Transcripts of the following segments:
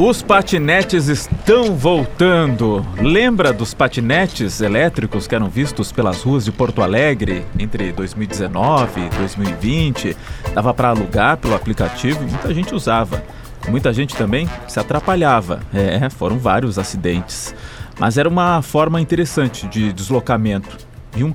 Os patinetes estão voltando. Lembra dos patinetes elétricos que eram vistos pelas ruas de Porto Alegre entre 2019 e 2020? Dava para alugar pelo aplicativo e muita gente usava. Muita gente também se atrapalhava. É, foram vários acidentes. Mas era uma forma interessante de deslocamento e um,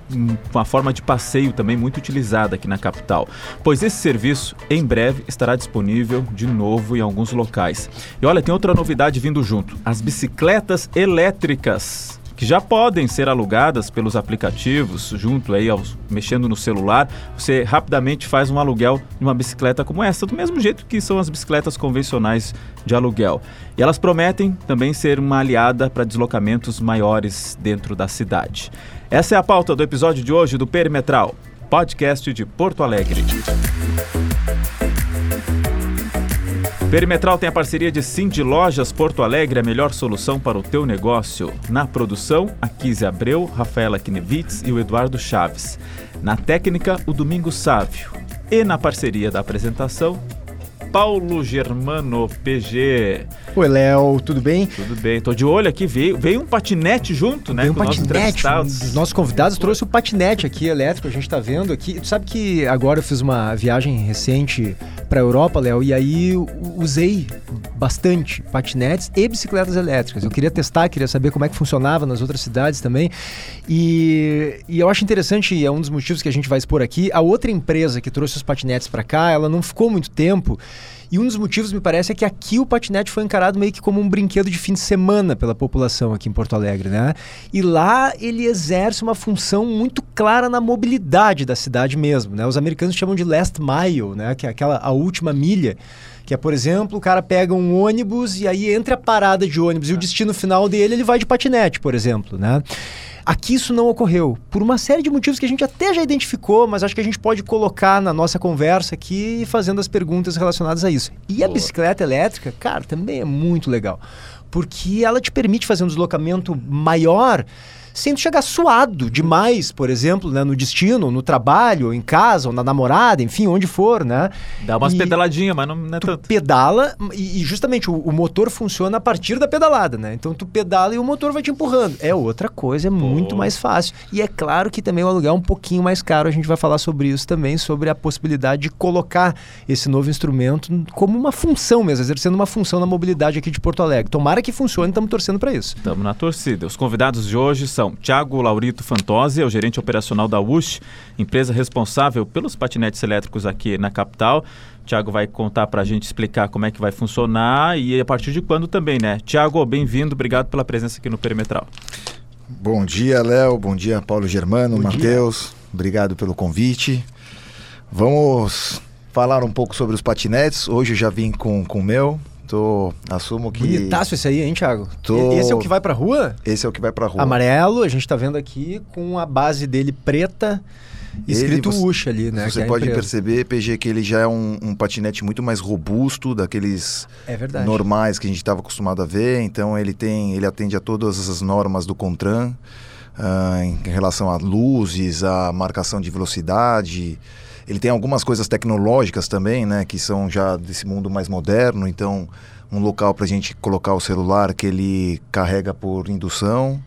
uma forma de passeio também muito utilizada aqui na capital, pois esse serviço em breve estará disponível de novo em alguns locais. E olha, tem outra novidade vindo junto: as bicicletas elétricas que já podem ser alugadas pelos aplicativos, junto aí aos, mexendo no celular, você rapidamente faz um aluguel de uma bicicleta como essa, do mesmo jeito que são as bicicletas convencionais de aluguel. E elas prometem também ser uma aliada para deslocamentos maiores dentro da cidade. Essa é a pauta do episódio de hoje do Perimetral, podcast de Porto Alegre. Perimetral tem a parceria de Cindy Lojas Porto Alegre, a melhor solução para o teu negócio. Na produção, a Kise Abreu, Rafaela Knevitz e o Eduardo Chaves. Na técnica, o Domingo Sávio. E na parceria da apresentação, Paulo Germano PG. Oi, Léo, tudo bem? Tudo bem. Tô de olho aqui, veio, veio um patinete junto, né? Veio um patinete. Um dos nossos convidados trouxe o patinete aqui elétrico, a gente tá vendo aqui. Tu sabe que agora eu fiz uma viagem recente pra Europa, Léo, e aí usei bastante patinetes e bicicletas elétricas. Eu queria testar, queria saber como é que funcionava nas outras cidades também. E, e eu acho interessante, é um dos motivos que a gente vai expor aqui, a outra empresa que trouxe os patinetes para cá, ela não ficou muito tempo. E um dos motivos, me parece, é que aqui o patinete foi encarado meio que como um brinquedo de fim de semana pela população aqui em Porto Alegre, né? E lá ele exerce uma função muito clara na mobilidade da cidade mesmo, né? Os americanos chamam de last mile, né? Que é aquela a última milha. Que é, por exemplo, o cara pega um ônibus e aí entre a parada de ônibus e o destino final dele, ele vai de patinete, por exemplo, né? Aqui isso não ocorreu, por uma série de motivos que a gente até já identificou, mas acho que a gente pode colocar na nossa conversa aqui fazendo as perguntas relacionadas a isso. E Boa. a bicicleta elétrica, cara, também é muito legal, porque ela te permite fazer um deslocamento maior sem chegar suado demais, por exemplo, né, no destino, no trabalho, em casa, ou na namorada, enfim, onde for, né? Dá umas e pedaladinhas, mas não, não é tu tanto. pedala e, e justamente o, o, motor funciona a partir da pedalada, né? Então tu pedala e o motor vai te empurrando. É outra coisa, é Pô. muito mais fácil. E é claro que também o aluguel é um pouquinho mais caro, a gente vai falar sobre isso também, sobre a possibilidade de colocar esse novo instrumento como uma função mesmo, exercendo uma função na mobilidade aqui de Porto Alegre. Tomara que funcione, estamos torcendo para isso. Estamos na torcida. Os convidados de hoje são são Tiago Laurito Fantosi, é o gerente operacional da USH, empresa responsável pelos patinetes elétricos aqui na capital. Tiago vai contar para a gente explicar como é que vai funcionar e a partir de quando também, né? Tiago, bem-vindo, obrigado pela presença aqui no Perimetral. Bom dia, Léo, bom dia, Paulo Germano, Matheus, obrigado pelo convite. Vamos falar um pouco sobre os patinetes. Hoje eu já vim com o meu, Tô, assumo que. Bonitaço esse aí, hein, Thiago? Tô... Esse é o que vai pra rua? Esse é o que vai pra rua. Amarelo, a gente tá vendo aqui com a base dele preta. Escrito ele, Usha ali, né? Você é pode perceber, PG, que ele já é um, um, patinete muito mais robusto daqueles é normais que a gente estava acostumado a ver. Então ele tem, ele atende a todas as normas do Contran uh, em relação a luzes, a marcação de velocidade. Ele tem algumas coisas tecnológicas também, né? Que são já desse mundo mais moderno. Então, um local para a gente colocar o celular que ele carrega por indução.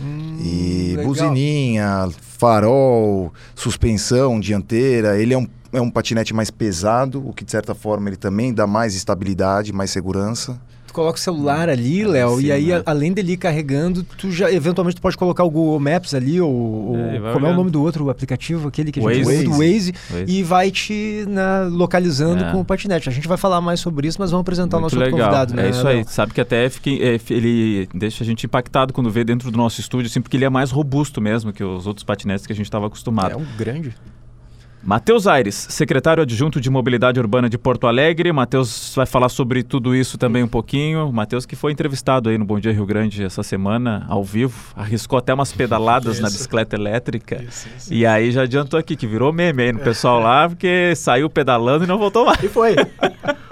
Hum, e legal. buzininha, farol, suspensão dianteira. Ele é um, é um patinete mais pesado, o que de certa forma ele também dá mais estabilidade, mais segurança coloca o celular ali, é, Léo, e aí, né? além dele ir carregando, tu já, eventualmente, tu pode colocar o Google Maps ali, ou, é, como é o nome do outro aplicativo, aquele que a gente Waze. do Waze, Waze, e vai te né, localizando é. com o patinete. A gente vai falar mais sobre isso, mas vamos apresentar Muito o nosso legal. convidado, né? É isso aí, sabe que até fiquei, é, ele deixa a gente impactado quando vê dentro do nosso estúdio, assim, porque ele é mais robusto mesmo que os outros patinetes que a gente estava acostumado. É um grande. Matheus Aires, secretário adjunto de Mobilidade Urbana de Porto Alegre. Matheus vai falar sobre tudo isso também um pouquinho. Matheus que foi entrevistado aí no Bom Dia Rio Grande essa semana, ao vivo. Arriscou até umas pedaladas na bicicleta elétrica. Isso, isso. E aí já adiantou aqui, que virou meme aí no pessoal lá, porque saiu pedalando e não voltou mais. E foi.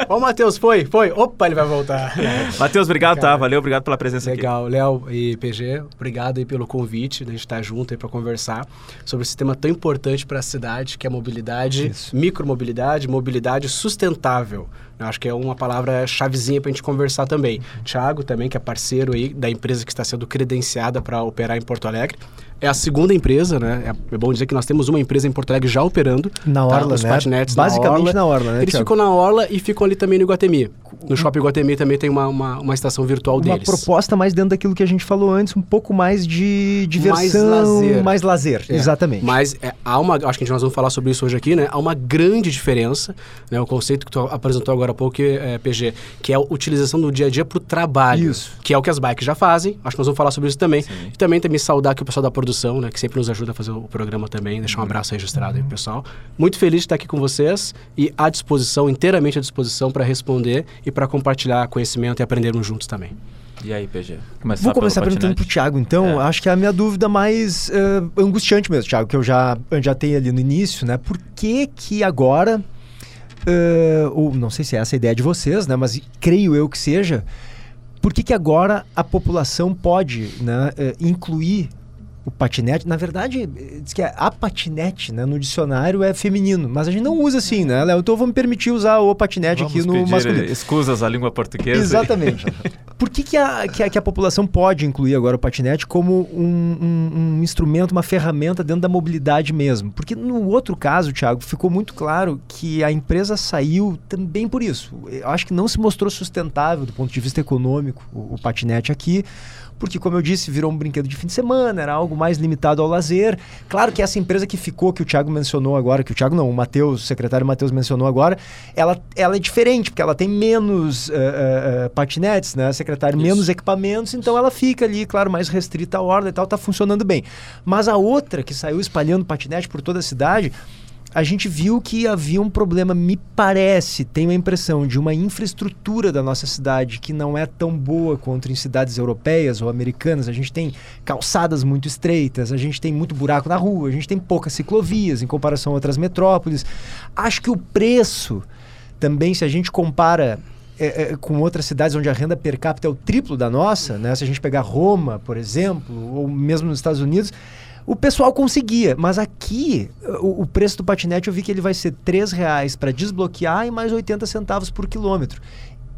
Ó o Matheus, foi, foi. Opa, ele vai voltar. Matheus, obrigado, tá? Cara, tá? Valeu, obrigado pela presença legal. aqui. Legal, Léo e PG, obrigado aí pelo convite, da gente estar junto aí para conversar sobre esse tema tão importante para a cidade, que é a mobilidade mobilidade, Isso. micromobilidade, mobilidade sustentável. Eu acho que é uma palavra chavezinha para a gente conversar também. Tiago também, que é parceiro aí da empresa que está sendo credenciada para operar em Porto Alegre. É a segunda empresa, né? É, é bom dizer que nós temos uma empresa em Porto Alegre já operando. Na tá? Orla, tá? Os né? patinetes Basicamente na Orla. na Orla, né, Eles Thiago? ficam na Orla e ficam ali também no Iguatemi. No Shopping Iguatemi também tem uma, uma, uma estação virtual uma deles. Uma proposta mais dentro daquilo que a gente falou antes, um pouco mais de diversão, mais lazer. Mais lazer é. Exatamente. Mas é, há uma, acho que nós vamos falar sobre isso hoje aqui, né? Há uma grande diferença, né? O conceito que tu apresentou agora há pouco, é, PG, que é a utilização do dia a dia para o trabalho. Isso. Que é o que as bikes já fazem. Acho que nós vamos falar sobre isso também. Sim. E também também saudar aqui o pessoal da produção, né? Que sempre nos ajuda a fazer o programa também. Deixar um uhum. abraço registrado aí pro pessoal. Muito feliz de estar aqui com vocês e à disposição, inteiramente à disposição para responder e para compartilhar conhecimento e aprendermos juntos também. E aí, PG? Começar Vou começar perguntando pro Thiago, então. É. Acho que é a minha dúvida mais uh, angustiante mesmo, Thiago, que eu já, eu já tenho ali no início, né? Por que que agora, uh, ou não sei se é essa a ideia de vocês, né? Mas creio eu que seja, por que que agora a população pode né, uh, incluir o patinete, na verdade, diz que é a patinete, né, no dicionário é feminino, mas a gente não usa assim, né, Léo? Então vamos permitir usar o patinete vamos aqui no masculino. Escusas a língua portuguesa. Exatamente. Por que, que, a, que, a, que, a, população pode incluir agora o patinete como um, um, um, instrumento, uma ferramenta dentro da mobilidade mesmo? Porque no outro caso, Thiago, ficou muito claro que a empresa saiu também por isso. Eu acho que não se mostrou sustentável do ponto de vista econômico o, o patinete aqui porque, como eu disse, virou um brinquedo de fim de semana, era algo mais limitado ao lazer. Claro que essa empresa que ficou, que o Thiago mencionou agora, que o Thiago não, o Matheus, o secretário Matheus mencionou agora, ela, ela é diferente, porque ela tem menos uh, uh, patinetes, né, secretário, Isso. menos equipamentos, então ela fica ali, claro, mais restrita à ordem e tal, tá funcionando bem. Mas a outra, que saiu espalhando patinete por toda a cidade, a gente viu que havia um problema, me parece, tenho a impressão, de uma infraestrutura da nossa cidade que não é tão boa quanto em cidades europeias ou americanas. A gente tem calçadas muito estreitas, a gente tem muito buraco na rua, a gente tem poucas ciclovias em comparação a outras metrópoles. Acho que o preço também, se a gente compara é, é, com outras cidades onde a renda per capita é o triplo da nossa, né? se a gente pegar Roma, por exemplo, ou mesmo nos Estados Unidos, o pessoal conseguia, mas aqui o, o, preço do patinete eu vi que ele vai ser R$ reais para desbloquear e mais 80 centavos por quilômetro.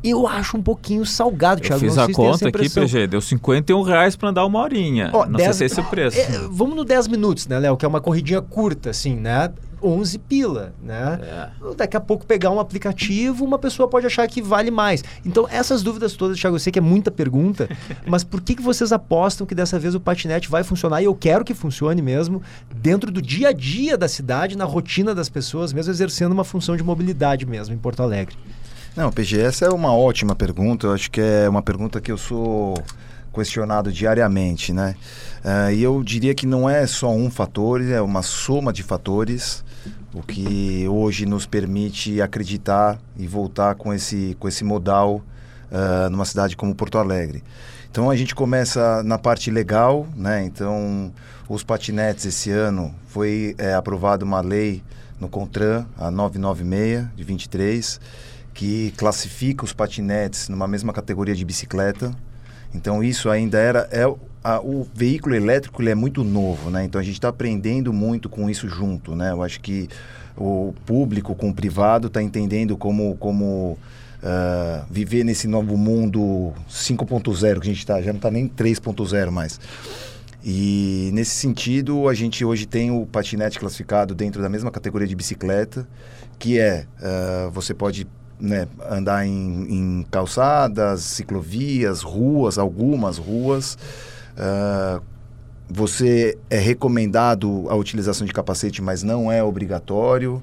Eu acho um pouquinho salgado, Thiago. Eu fiz a conta aqui, PG, deu 51 reais para andar uma horinha. Ó, Não 10, sei se esse é o preço. É, vamos no 10 minutos, né, Léo? Que é uma corridinha curta, assim, né? 11 pila, né? É. Daqui a pouco pegar um aplicativo, uma pessoa pode achar que vale mais. Então, essas dúvidas todas, Thiago, eu sei que é muita pergunta, mas por que, que vocês apostam que dessa vez o patinete vai funcionar? E eu quero que funcione mesmo dentro do dia a dia da cidade, na rotina das pessoas, mesmo exercendo uma função de mobilidade mesmo em Porto Alegre. Não, PG, essa é uma ótima pergunta. Eu acho que é uma pergunta que eu sou questionado diariamente, né? Uh, e eu diria que não é só um fator, é uma soma de fatores, o que hoje nos permite acreditar e voltar com esse, com esse modal uh, numa cidade como Porto Alegre. Então a gente começa na parte legal, né? Então os patinetes esse ano foi é, aprovada uma lei no Contran, a 996 de 23, que classifica os patinetes numa mesma categoria de bicicleta. Então isso ainda era é a, o veículo elétrico ele é muito novo, né? Então a gente está aprendendo muito com isso junto, né? Eu acho que o público com o privado está entendendo como como uh, viver nesse novo mundo 5.0 que a gente está, já não está nem 3.0 mais. E nesse sentido, a gente hoje tem o patinete classificado dentro da mesma categoria de bicicleta, que é, uh, você pode né, andar em, em, calçadas, ciclovias, ruas, algumas ruas. Uh, você é recomendado a utilização de capacete, mas não é obrigatório.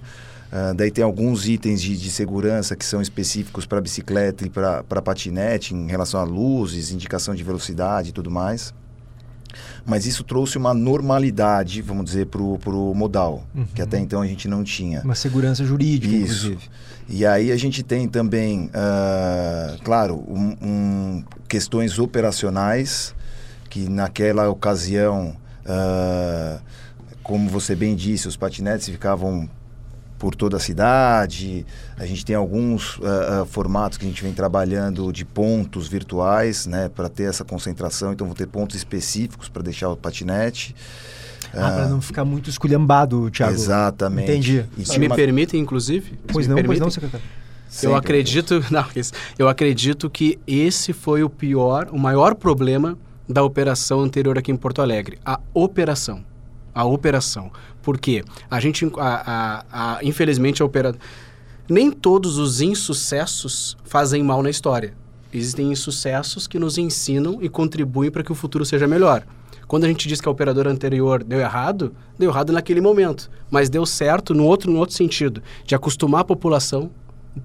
Uh, daí tem alguns itens de, de segurança que são específicos para bicicleta e para patinete, em relação a luzes, indicação de velocidade e tudo mais. Mas isso trouxe uma normalidade, vamos dizer, para o modal, uhum. que até então a gente não tinha. Uma segurança jurídica, isso. inclusive. E aí a gente tem também, uh, claro, um, um, questões operacionais, que naquela ocasião, uh, como você bem disse, os patinetes ficavam por toda a cidade. A gente tem alguns uh, uh, formatos que a gente vem trabalhando de pontos virtuais, né, para ter essa concentração. Então, vou ter pontos específicos para deixar o patinete. Ah, para não ficar muito esculhambado, Thiago. Exatamente. Entendi. Se me uma... permitem, inclusive. Pois não, permitem, pois não, secretário. Eu acredito, não, eu acredito que esse foi o pior, o maior problema da operação anterior aqui em Porto Alegre, a operação. A operação. Por quê? A gente, a, a, a, infelizmente, a operação... Nem todos os insucessos fazem mal na história. Existem insucessos que nos ensinam e contribuem para que o futuro seja melhor. Quando a gente diz que a operadora anterior deu errado, deu errado naquele momento, mas deu certo no outro, no outro sentido, de acostumar a população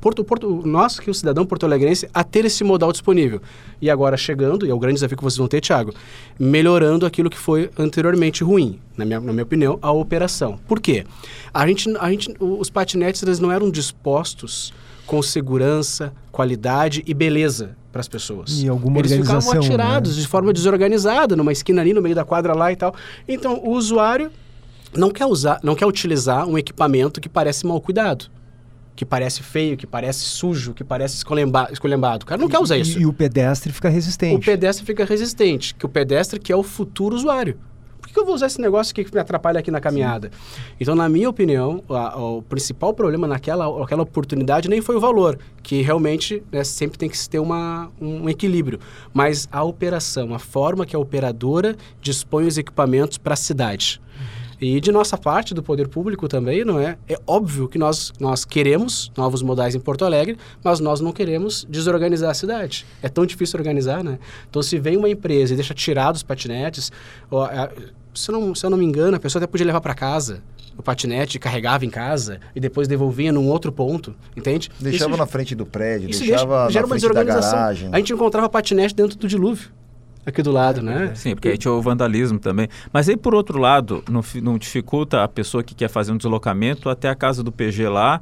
Porto, Porto, nós, que o cidadão porto-alegrense, a ter esse modal disponível. E agora chegando, e é o grande desafio que vocês vão ter, Thiago, melhorando aquilo que foi anteriormente ruim, na minha, na minha opinião, a operação. Por quê? A gente, a gente, os patinetes eles não eram dispostos com segurança, qualidade e beleza para as pessoas. E alguma Eles ficavam atirados né? de forma desorganizada, numa esquina ali, no meio da quadra lá e tal. Então, o usuário não quer usar, não quer utilizar um equipamento que parece mal cuidado que parece feio, que parece sujo, que parece esculhambado. O cara não e, quer usar isso. E o pedestre fica resistente. O pedestre fica resistente, que o pedestre que é o futuro usuário. Por que eu vou usar esse negócio que me atrapalha aqui na caminhada? Sim. Então, na minha opinião, a, o principal problema naquela aquela oportunidade nem foi o valor, que realmente né, sempre tem que ter uma, um equilíbrio, mas a operação, a forma que a operadora dispõe os equipamentos para a cidade. E de nossa parte, do poder público também, não é? É óbvio que nós, nós queremos novos modais em Porto Alegre, mas nós não queremos desorganizar a cidade. É tão difícil organizar, né? Então, se vem uma empresa e deixa tirados os patinetes, ó, é, se, eu não, se eu não me engano, a pessoa até podia levar para casa o patinete, carregava em casa e depois devolvia num outro ponto, entende? Deixava isso, na frente do prédio, deixava deixa, na frente da garagem. A gente encontrava patinete dentro do dilúvio aqui do lado, né? Sim, porque aí tinha o vandalismo também. Mas aí, por outro lado, não, não dificulta a pessoa que quer fazer um deslocamento até a casa do PG lá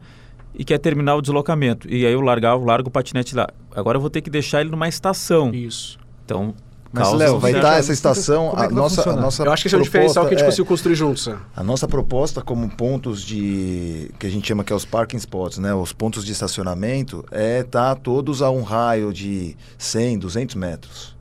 e quer terminar o deslocamento. E aí eu largar, largo o patinete lá. Agora eu vou ter que deixar ele numa estação. Isso. Então, mas, Léo, vai estar essa estação. É a, nossa, a nossa Eu acho que esse é o diferencial que a gente é, conseguiu construir juntos. É. A nossa proposta, como pontos de. que a gente chama que é os parking spots, né? Os pontos de estacionamento, é estar tá todos a um raio de 100, 200 metros.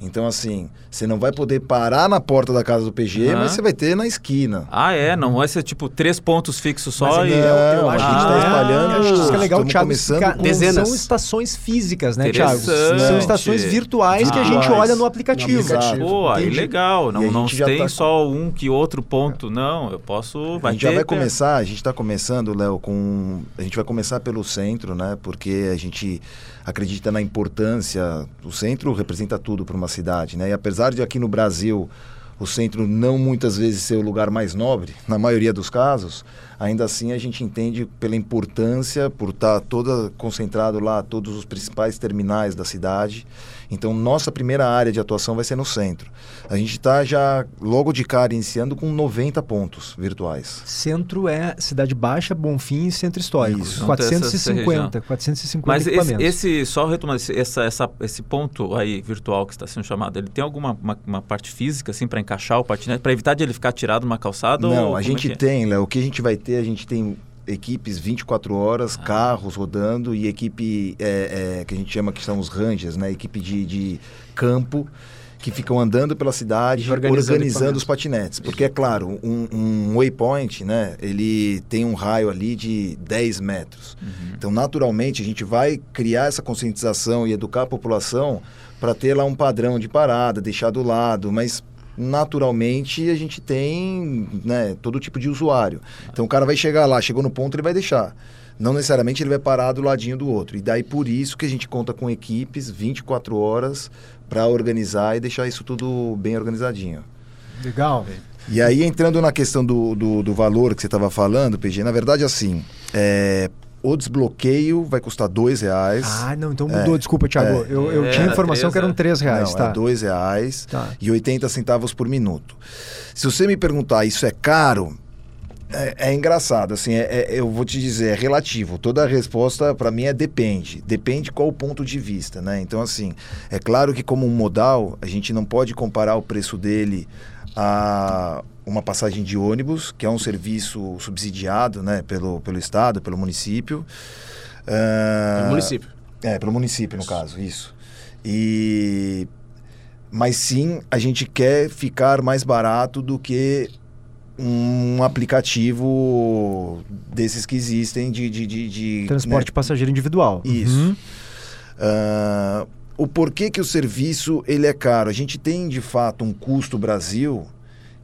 Então, assim, você não vai poder parar na porta da casa do PG, uhum. mas você vai ter na esquina. Ah, é? Não vai ser tipo três pontos fixos só mas, e. Não, eu acho que a gente está ah, espalhando. Eu acho que é legal, Thiago. Começando com... Dezenas. São estações físicas, né, Thiago? São estações virtuais ah, que a gente olha no aplicativo. No aplicativo. Pô, aí legal. Não, não tem tá... só um que outro ponto. Não, eu posso. Vai a gente já vai começar, a gente está começando, Léo, com. A gente vai começar pelo centro, né? Porque a gente acredita na importância. O centro representa tudo para uma cidade, né? E apesar de aqui no Brasil o centro não muitas vezes ser o lugar mais nobre, na maioria dos casos, ainda assim a gente entende pela importância, por estar toda concentrado lá, todos os principais terminais da cidade. Então, nossa primeira área de atuação vai ser no centro. A gente está já logo de cara iniciando com 90 pontos virtuais. Centro é Cidade Baixa, Bonfim e Centro Histórico. Isso. 450, 450 Mas esse, esse, só retomando, essa, essa, esse ponto aí virtual que está sendo chamado, ele tem alguma uma, uma parte física assim para encaixar o patinete, para evitar de ele ficar tirado numa calçada? Não, a gente é, é tem, Léo. O que a gente vai ter, a gente tem equipes 24 horas, ah. carros rodando e equipe é, é, que a gente chama que são os rangers, né? Equipe de, de campo que ficam andando pela cidade organizando, organizando os patinetes. Porque, é claro, um, um, waypoint, né, ele tem um raio ali de 10 metros. Uhum. Então, naturalmente, a gente vai criar essa conscientização e educar a população para ter lá um padrão de parada, deixar do lado, mas naturalmente a gente tem né, todo tipo de usuário. Então o cara vai chegar lá, chegou no ponto, ele vai deixar. Não necessariamente ele vai parar do ladinho do outro. E daí por isso que a gente conta com equipes 24 horas para organizar e deixar isso tudo bem organizadinho. Legal. E aí entrando na questão do, do, do valor que você estava falando, PG, na verdade assim, é, o desbloqueio vai custar dois reais. Ah, não, então mudou. É, Desculpa, Thiago. É, eu, eu é, tinha informação que eram três reais. Não, tá. é dois reais tá. e 80 centavos por minuto. Se você me perguntar, isso é caro? É, é engraçado, assim, é, é, eu vou te dizer, é relativo. Toda a resposta para mim é depende. Depende qual o ponto de vista, né? Então, assim, é claro que como um modal, a gente não pode comparar o preço dele a uma passagem de ônibus, que é um serviço subsidiado né, pelo, pelo Estado, pelo município. Uh, pelo município. É, pelo município, no isso. caso, isso. E... Mas sim, a gente quer ficar mais barato do que um aplicativo desses que existem de. de, de, de Transporte né? passageiro individual. Isso. Uhum. Uh, o porquê que o serviço ele é caro? A gente tem de fato um custo Brasil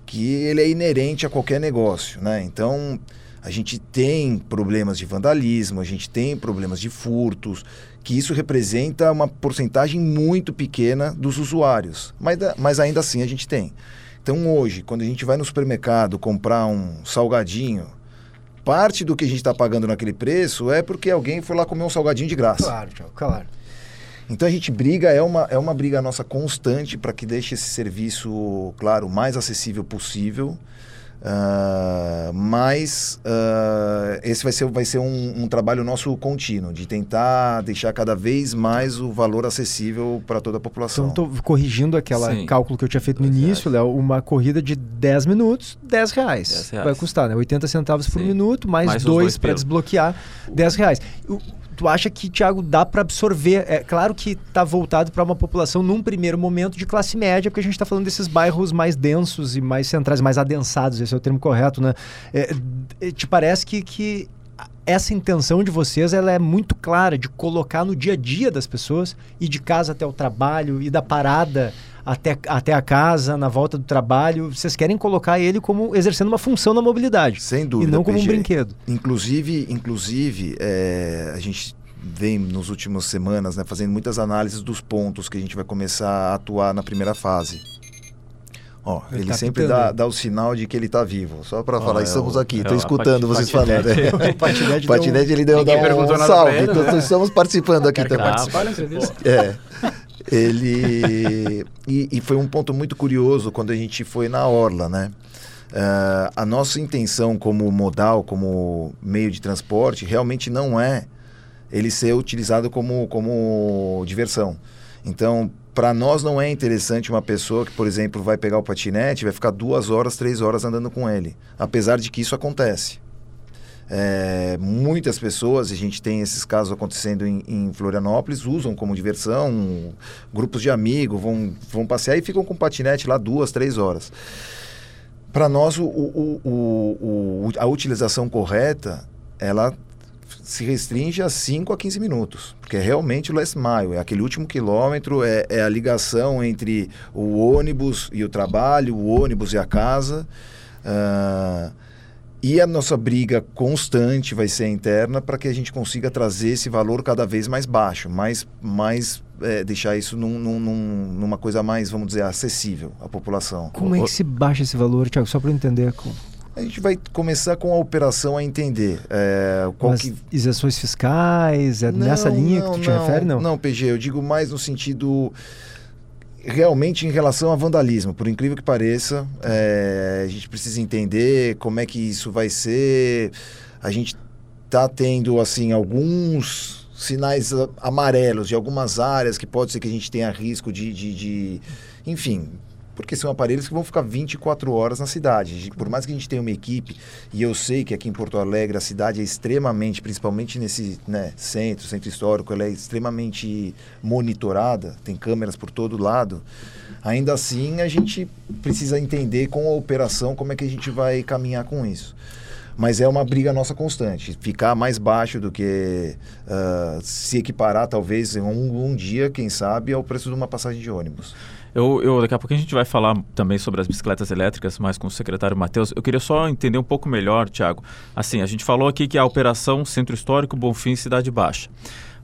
que ele é inerente a qualquer negócio, né? Então a gente tem problemas de vandalismo, a gente tem problemas de furtos, que isso representa uma porcentagem muito pequena dos usuários, mas, mas ainda assim a gente tem. Então hoje, quando a gente vai no supermercado comprar um salgadinho, parte do que a gente está pagando naquele preço é porque alguém foi lá comer um salgadinho de graça. Claro, claro. Então a gente briga, é uma, é uma briga nossa constante para que deixe esse serviço, claro, o mais acessível possível. Uh, mas uh, esse vai ser, vai ser um, um, trabalho nosso contínuo, de tentar deixar cada vez mais o valor acessível para toda a população. Então, estou corrigindo aquele cálculo que eu tinha feito no início, Léo. Uma corrida de 10 minutos, 10 reais. 10 reais. Vai custar, né? 80 centavos por Sim. minuto, mais, mais dois para desbloquear, 10 reais. O, tu acha que, Thiago, dá para absorver? É claro que está voltado para uma população, num primeiro momento, de classe média, porque a gente está falando desses bairros mais densos e mais centrais, mais adensados, esse é o termo correto, né? É, é, te parece que, que essa intenção de vocês ela é muito clara de colocar no dia a dia das pessoas e de casa até o trabalho e da parada até, até a casa, na volta do trabalho. Vocês querem colocar ele como exercendo uma função na mobilidade. Sem dúvida. E não como PG. um brinquedo. Inclusive, inclusive é, a gente vem nos últimas semanas né, fazendo muitas análises dos pontos que a gente vai começar a atuar na primeira fase. Ó, ele, ele tá sempre dá, dá, o sinal de que ele está vivo. Só para falar, é estamos aqui, estou é escutando vocês falarem. o patinete, patinete ele deu dar um salve. Então, né? estamos participando aqui também. Participar da entrevista. É. Ele. e, e, foi um ponto muito curioso quando a gente foi na Orla, né? Uh, a nossa intenção como modal, como meio de transporte, realmente não é ele ser utilizado como, como diversão. Então, para nós não é interessante uma pessoa que, por exemplo, vai pegar o patinete vai ficar duas horas, três horas andando com ele. Apesar de que isso acontece. É, muitas pessoas, a gente tem esses casos acontecendo em, em, Florianópolis, usam como diversão, grupos de amigos vão, vão passear e ficam com patinete lá duas, três horas. Para nós, o, o, o, a utilização correta, ela se restringe a 5 a 15 minutos, porque é realmente o last mile, é aquele último quilômetro, é, é a ligação entre o ônibus e o trabalho, o ônibus e a casa. Uh, e a nossa briga constante vai ser interna para que a gente consiga trazer esse valor cada vez mais baixo, mais, mais é, deixar isso num, num, numa coisa mais, vamos dizer, acessível à população. Como é que se baixa esse valor, Tiago? Só para eu entender. Como... A gente vai começar com a operação a entender. É, qual Mas que... isenções fiscais, é não, nessa linha não, que tu te não, refere, não? Não, PG, eu digo mais no sentido realmente em relação a vandalismo, por incrível que pareça, é, a gente precisa entender como é que isso vai ser. A gente está tendo assim alguns sinais amarelos de algumas áreas que pode ser que a gente tenha risco de, de, de enfim, porque são aparelhos que vão ficar 24 horas na cidade. Por mais que a gente tenha uma equipe, e eu sei que aqui em Porto Alegre a cidade é extremamente, principalmente nesse né, centro, centro histórico, ela é extremamente monitorada, tem câmeras por todo lado. Ainda assim, a gente precisa entender com a operação como é que a gente vai caminhar com isso. Mas é uma briga nossa constante. Ficar mais baixo do que uh, se equiparar, talvez, um, um dia, quem sabe, ao preço de uma passagem de ônibus. Eu, eu, daqui a pouco a gente vai falar também sobre as bicicletas elétricas, mais com o secretário Matheus. Eu queria só entender um pouco melhor, Tiago. Assim, a gente falou aqui que a operação Centro Histórico Bonfim Cidade Baixa.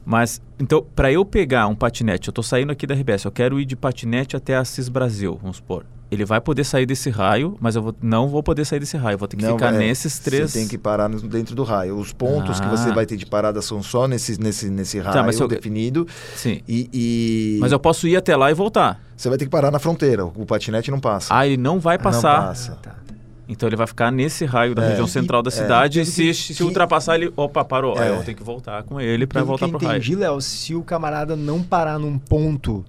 Mas, então, para eu pegar um patinete, eu estou saindo aqui da RBS, eu quero ir de patinete até Assis Brasil, vamos supor. Ele vai poder sair desse raio, mas eu vou, não vou poder sair desse raio. Eu vou ter que não, ficar é, nesses três. Você tem que parar no, dentro do raio. Os pontos ah. que você ah. vai ter de parada são só nesse, nesse, nesse raio tá, mas eu... definido. Sim. E, e, Mas eu posso ir até lá e voltar. Você vai ter que parar na fronteira. O patinete não passa. Ah, ele não vai passar. Não passa. Ah, tá. Então ele vai ficar nesse raio da é, região central e, da é, cidade é, e se, que, se ultrapassar ele, opa, parou. É. Aí eu tenho que voltar com ele para voltar pro raio. entendi, Léo, se o camarada não parar num ponto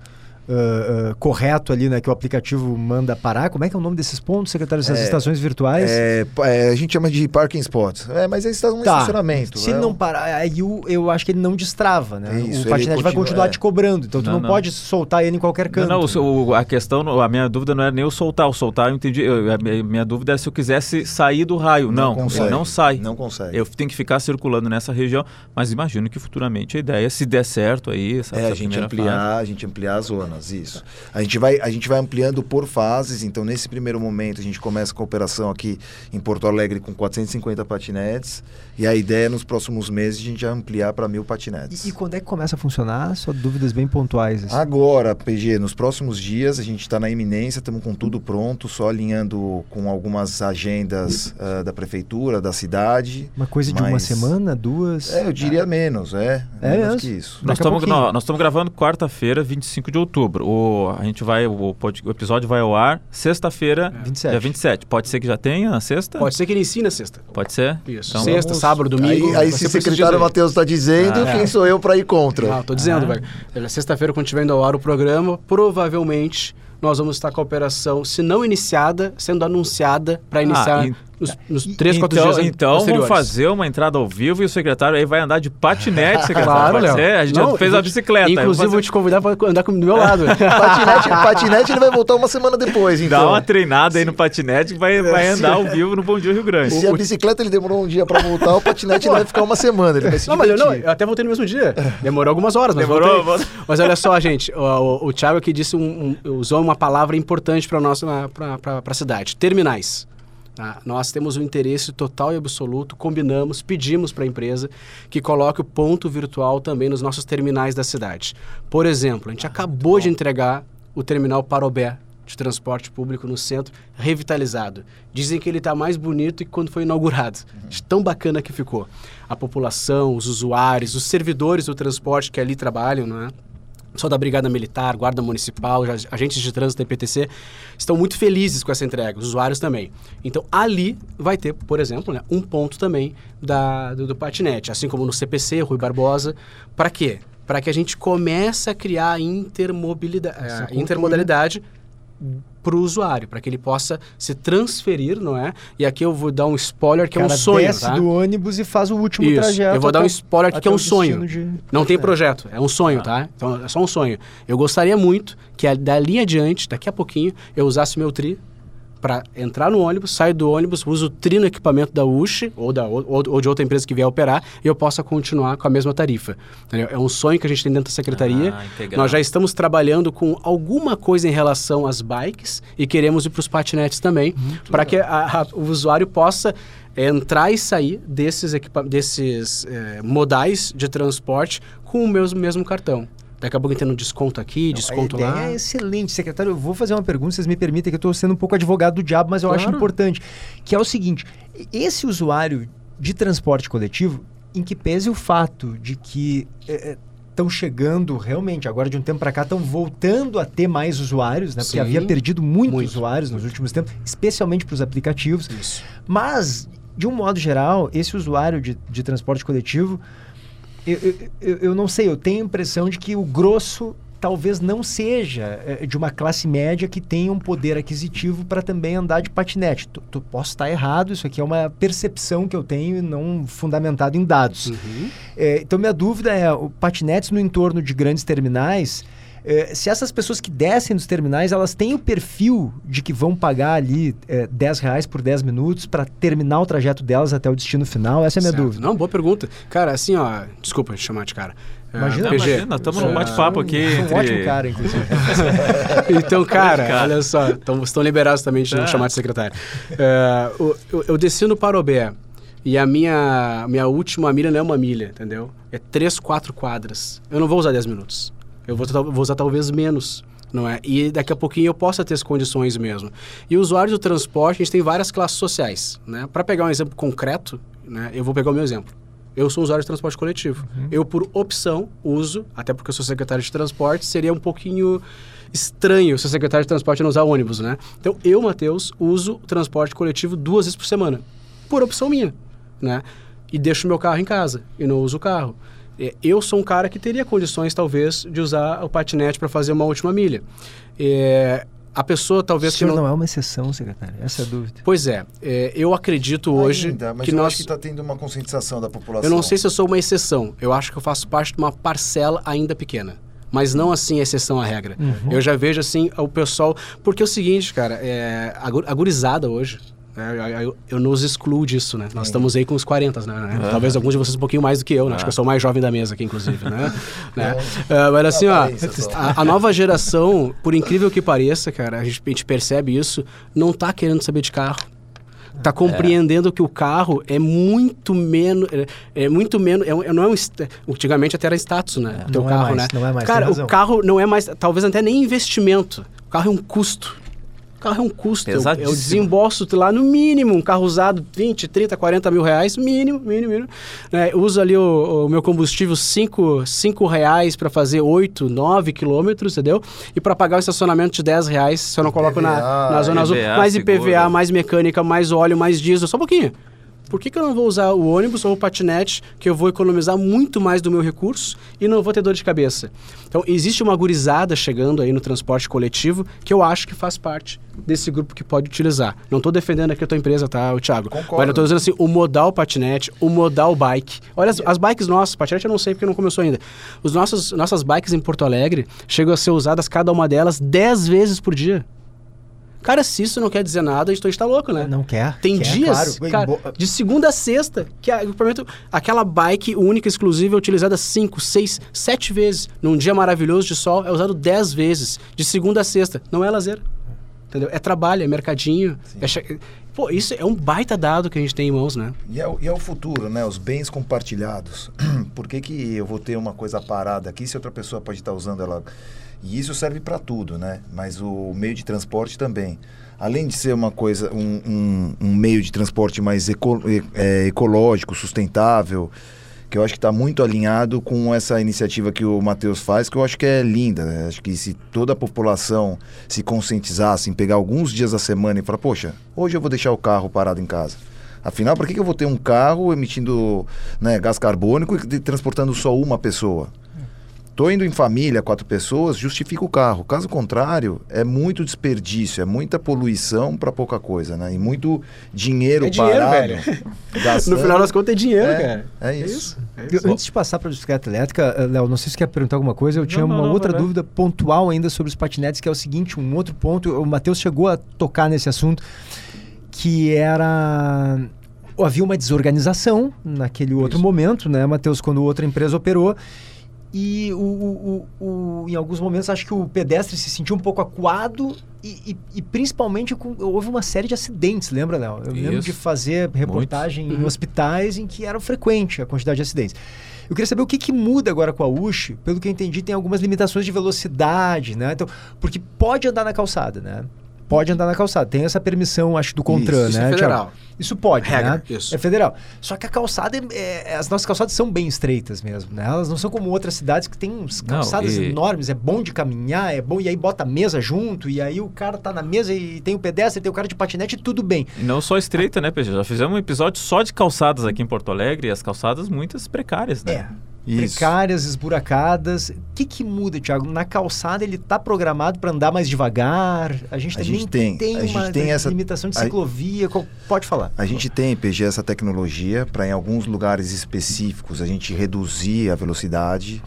uh, uh, correto ali, né? Que o aplicativo manda parar. Como é que é o nome desses pontos, secretário? Essas é, estações virtuais? É, é, a gente chama de parking spots. É, mas eles estão no tá. estacionamento. Se é não parar, aí eu, eu acho que ele não destrava, né? Isso, o patinete vai continuar é. te cobrando. Então tu não, não, pode soltar ele em qualquer canto. Não, não o, a questão, a minha dúvida não é nem o soltar. O soltar, eu entendi. Eu, a minha dúvida é se eu quisesse sair do raio. Não, não, consegue, não sai. Não consegue. Eu tenho que ficar circulando nessa região, mas imagino que futuramente a ideia, se der certo aí, essa, é, essa a gente ampliar, fase. a gente ampliar as zonas, isso. A gente vai, a gente vai ampliando por fases. Então, nesse primeiro momento, a gente começa com a operação aqui em Porto Alegre com 450 patinetes. E a ideia é nos próximos meses a gente ampliar para mil patinetes. E, e, quando é que começa a funcionar? Só dúvidas bem pontuais. Assim. Agora, PG, nos próximos dias a gente está na iminência, estamos com tudo pronto, só alinhando com algumas agendas uh, da prefeitura, da cidade. Uma coisa mas... de uma semana, duas? É, eu diria menos, é. É menos que isso. Nós estamos gravando quarta-feira, 25 de outubro. O, a gente vai, o, o episódio vai ao ar sexta-feira, é. 27. dia 27. Pode ser que já tenha na sexta? Pode ser que inicie na sexta. Pode ser? Isso. Então, sexta, vamos... sábado, domingo. Aí, aí se o secretário Matheus está dizendo, ah, quem é. sou eu para ir contra? Ah, tô dizendo, ah. velho. Sexta-feira, quando estiver indo ao ar o programa, provavelmente nós vamos estar com a operação, se não iniciada, sendo anunciada para iniciar ah, nos, nos três, quatro então, dias Então vamos fazer uma entrada ao vivo e o secretário aí vai andar de patinete, secretário. claro, Léo. A gente não, já fez a bicicleta. Inclusive, vou, vou te convidar para andar do meu lado. patinete, patinete ele vai voltar uma semana depois, então. Dá uma treinada aí no patinete e vai, vai andar ao vivo no Bom Dia Rio Grande. Se a bicicleta ele demorou um dia para voltar, o patinete ele vai ficar uma semana. Ele vai se não, mas eu, não, eu até voltei no mesmo dia. Demorou algumas horas, mas Demorou, voltei. Mas olha só, gente, o, o, o Thiago aqui disse um, um, usou uma palavra importante para a cidade: terminais. Tá? Nós temos um interesse total e absoluto, combinamos, pedimos para a empresa que coloque o ponto virtual também nos nossos terminais da cidade. Por exemplo, a gente ah, acabou de entregar o terminal Parobé de transporte público no centro, revitalizado. Dizem que ele está mais bonito que quando foi inaugurado. Uhum. De tão bacana que ficou. A população, os usuários, os servidores do transporte que ali trabalham, não é? Só da Brigada Militar, Guarda Municipal, agentes de trânsito da IPTC, estão muito felizes com essa entrega, os usuários também. Então, ali vai ter, por exemplo, né, um ponto também da, do, do patinete, assim como no CPC, Rui Barbosa. Para quê? Para que a gente comece a criar intermobilidade, a intermodalidade para o usuário, para que ele possa se transferir, não é? E aqui eu vou dar um spoiler que Cara, é um sonho, desce tá? do ônibus e faz o último Isso. trajeto. Eu vou dar um spoiler aqui que é um sonho. De... Não tem projeto, é um sonho, ah. tá? Então é só um sonho. Eu gostaria muito que dali adiante, daqui a pouquinho, eu usasse meu tri para entrar no ônibus, sair do ônibus, uso o tri no equipamento da USH ou, da, ou, ou, de outra empresa que vier operar e eu possa continuar com a mesma tarifa. Entendeu? É um sonho que a gente tem dentro da secretaria. Ah, Nós já estamos trabalhando com alguma coisa em relação às bikes e queremos ir para os patinetes também, para que a, a, o usuário possa entrar e sair desses, desses é, modais de transporte com o mesmo, mesmo cartão. Daqui a pouco tendo desconto aqui, Não, desconto lá. É excelente, secretário. Eu vou fazer uma pergunta, vocês me permitem, que eu estou sendo um pouco advogado do diabo, mas eu claro. acho importante. Que é o seguinte: esse usuário de transporte coletivo, em que pese o fato de que. estão é, chegando realmente, agora de um tempo para cá, estão voltando a ter mais usuários, né? Porque Sim, havia perdido muitos muito, usuários nos últimos tempos, especialmente para os aplicativos. Isso. Mas, de um modo geral, esse usuário de, de transporte coletivo eu, eu, eu, não sei, eu tenho a impressão de que o grosso talvez não seja é, de uma classe média que tenha um poder aquisitivo para também andar de patinete. Tu, tu, posso estar errado, isso aqui é uma percepção que eu tenho e não fundamentado em dados. Uhum. É, então, minha dúvida é, o patinetes no entorno de grandes terminais é, se essas pessoas que descem dos terminais, elas têm o perfil de que vão pagar ali é, 10 reais por 10 minutos para terminar o trajeto delas até o destino final? Essa é a minha certo. dúvida. Não, boa pergunta. Cara, assim, ó, desculpa te chamar de cara. É, imagina, imagina, estamos num bate-papo aqui. Um, entre... um ótimo cara, inclusive. então, cara, cara, olha só, tão, estão liberados também de é. chamar de secretário. Uh, eu, eu desci no Parobé e a minha, minha última milha não é uma milha, entendeu? É três, quatro quadras. Eu não vou usar 10 minutos. Eu vou, vou usar talvez menos não é? E daqui a pouquinho eu possa ter as condições mesmo. E usuários do transporte, a gente tem várias classes sociais, né? Para pegar um exemplo concreto, né? Eu vou pegar o meu exemplo. Eu sou usuário de transporte coletivo. Uhum. Eu, por opção, uso, até porque eu sou secretário de transporte, seria um pouquinho estranho se o secretário de transporte não usar ônibus, né? Então, eu, Matheus, uso transporte coletivo duas vezes por semana, por opção minha, né? E deixo meu carro em casa e não uso o carro. É, eu sou um cara que teria condições, talvez, de usar o patinete para fazer uma última milha. É, a pessoa talvez o que não... não é uma exceção, secretário. Essa é a dúvida. Pois é, é eu acredito hoje Ainda, mas que eu nós acho que está tendo uma conscientização da população. Eu não sei se eu sou uma exceção. Eu acho que eu faço parte de uma parcela ainda pequena. Mas não assim exceção à regra. Uhum. Eu já vejo assim o pessoal. Porque é o seguinte, cara, é, a gurizada hoje, eu, eu, nos excluo disso, né? Nós é. estamos aí com os 40, né? É. Talvez alguns de vocês um pouquinho mais do que eu, né? Acho que eu sou o mais jovem da mesa aqui, inclusive, né? né? Uh, mas assim, ó, a, a, nova geração, por incrível que pareça, cara, a gente, a gente percebe isso, não tá querendo saber de carro tá compreendendo é. que o carro é muito menos é, é muito menos é, não é um antigamente até era status né é, teu carro mais, né não é mais, cara o carro não é mais talvez até nem investimento o carro é um custo carro é um custo. É o desembolso lá no mínimo, um carro usado 20, 30, 40 mil reais, mínimo, mínimo, mínimo. É, uso ali o, o, meu combustível 5, 5 reais para fazer 8, 9 quilômetros, entendeu? E para pagar o estacionamento de 10 reais, se eu não coloco IPVA, na, na zona azul, mais IPVA, seguro. mais mecânica, mais óleo, mais diesel, só um pouquinho por que, que eu não vou usar o ônibus ou o patinete, que eu vou economizar muito mais do meu recurso e não vou ter dor de cabeça? Então, existe uma gurizada chegando aí no transporte coletivo que eu acho que faz parte desse grupo que pode utilizar. Não estou defendendo aqui a tua empresa, tá, o Thiago? Concordo. Mas eu estou dizendo assim, o modal patinete, o modal bike. Olha, as, as bikes nossas, patinete eu não sei porque não começou ainda. Os nossos, nossas bikes em Porto Alegre chegam a ser usadas, cada uma delas, 10 vezes por dia. Cara, se isso não quer dizer nada, a gente está louco, né? Não quer. Tem quer, dias, claro. cara, de segunda a sexta, que a, aquela bike única, exclusiva, é utilizada cinco, seis, sete vezes. Num dia maravilhoso de sol, é usado dez vezes. De segunda a sexta. Não é lazer. Entendeu? É trabalho, é mercadinho. É Pô, isso é um baita dado que a gente tem em mãos, né? E é, o, e é o futuro, né? Os bens compartilhados. Por que, que eu vou ter uma coisa parada aqui se outra pessoa pode estar usando ela e isso serve para tudo, né? Mas o meio de transporte também. Além de ser uma coisa, um, um, um meio de transporte mais eco, é, ecológico, sustentável, que eu acho que está muito alinhado com essa iniciativa que o Matheus faz, que eu acho que é linda. Né? Acho que se toda a população se conscientizasse em pegar alguns dias da semana e falar, poxa, hoje eu vou deixar o carro parado em casa. Afinal, para que, que eu vou ter um carro emitindo né, gás carbônico e transportando só uma pessoa? Tô indo em família, quatro pessoas, justifica o carro. Caso contrário, é muito desperdício, é muita poluição para pouca coisa, né? E muito dinheiro, é dinheiro parado. Velho. no final das contas é dinheiro, é, cara. É isso. É isso. Eu, antes de passar para a bicicleta elétrica, eh, Léo, não sei se você quer perguntar alguma coisa. Eu tinha não, uma não, outra dúvida pontual ainda sobre os patinetes, que é o seguinte: um outro ponto. O Matheus chegou a tocar nesse assunto, que era havia uma desorganização naquele outro Isso. momento, né, Matheus, quando outra empresa operou. E o, o, o, em alguns momentos acho que o pedestre se sentiu um pouco acuado e, e, e principalmente com, houve uma série de acidentes, lembra, Léo? Eu Isso. lembro de fazer reportagem Muito. em uhum. hospitais em que era frequente a quantidade de acidentes. Eu queria saber o que, que muda agora com a USH. Pelo que eu entendi, tem algumas limitações de velocidade, né? Então, porque pode andar na calçada, né? Pode andar na calçada. Tem essa permissão, acho, do CONTRAN, isso, né? Isso é federal. Isso pode, Regra, né? Isso. É federal. Só que a calçada, é, é, as nossas calçadas são bem estreitas mesmo, né? Elas não são como outras cidades que tem uns calçadas não, e... enormes, é bom de caminhar, é bom, e aí bota a mesa junto, e aí o cara tá na mesa e tem o pedestre, tem o cara de patinete, tudo bem. E não só estreita, né, PG? Já fizemos um episódio só de calçadas aqui em Porto Alegre, e as calçadas muitas precárias, né? É. Isso. precárias, esburacadas. O que, que muda, Thiago? Na calçada ele está programado para andar mais devagar? A gente a gente tem, tem a uma gente tem essa limitação de ciclovia. A, pode falar. A gente tem, PG, essa tecnologia para em alguns lugares específicos a gente reduzir a velocidade.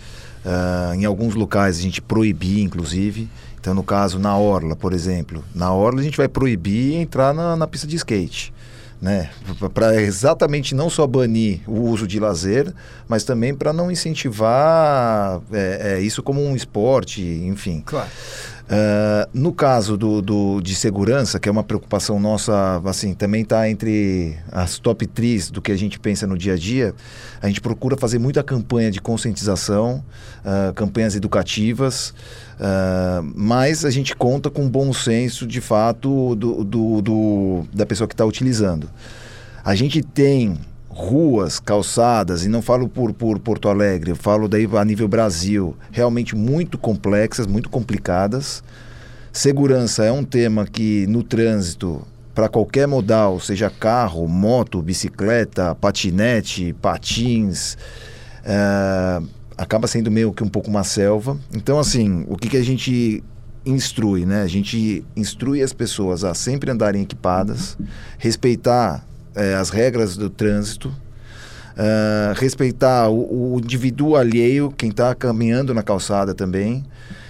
Uh, em alguns locais a gente proibir, inclusive. Então, no caso, na Orla, por exemplo. Na Orla a gente vai proibir entrar na, na pista de skate né? Para exatamente não só banir o uso de lazer, mas também para não incentivar é, é, isso como um esporte, enfim. Claro. Uh, no caso do, do, de segurança, que é uma preocupação nossa, assim, também está entre as top 3 do que a gente pensa no dia a dia, a gente procura fazer muita campanha de conscientização, uh, campanhas educativas, uh, mas a gente conta com bom senso, de fato, do, do, do da pessoa que está utilizando. A gente tem ruas, calçadas, e não falo por, por Porto Alegre, eu falo daí a nível Brasil, realmente muito complexas, muito complicadas. Segurança é um tema que no trânsito, para qualquer modal, seja carro, moto, bicicleta, patinete, patins, É, acaba sendo meio que um pouco uma selva. Então, assim, o que, que a gente instrui, né? A gente instrui as pessoas a sempre andarem equipadas, respeitar é, as regras do trânsito, uh, respeitar o, o indivíduo alheio, quem está caminhando na calçada também.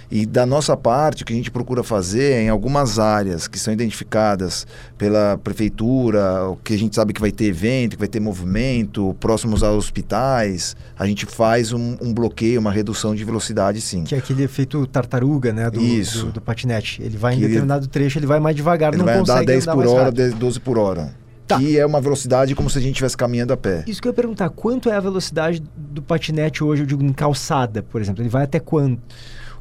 E da nossa parte, o que a gente procura fazer é, em algumas áreas que são identificadas pela prefeitura, o que a gente sabe que vai ter evento, que vai ter movimento, próximos a hospitais, a gente faz um, um bloqueio, uma redução de velocidade, sim. Que é aquele efeito tartaruga, né? Do, Isso. Do, do patinete. Ele vai em que determinado ele, trecho, ele vai mais devagar, ele não vai consegue andar 10 andar por hora, 12 por hora. Tá. Que é uma velocidade como se a gente estivesse caminhando a pé. Isso que eu ia perguntar, quanto é a velocidade do patinete hoje, eu digo, em calçada, por exemplo? Ele vai até quanto?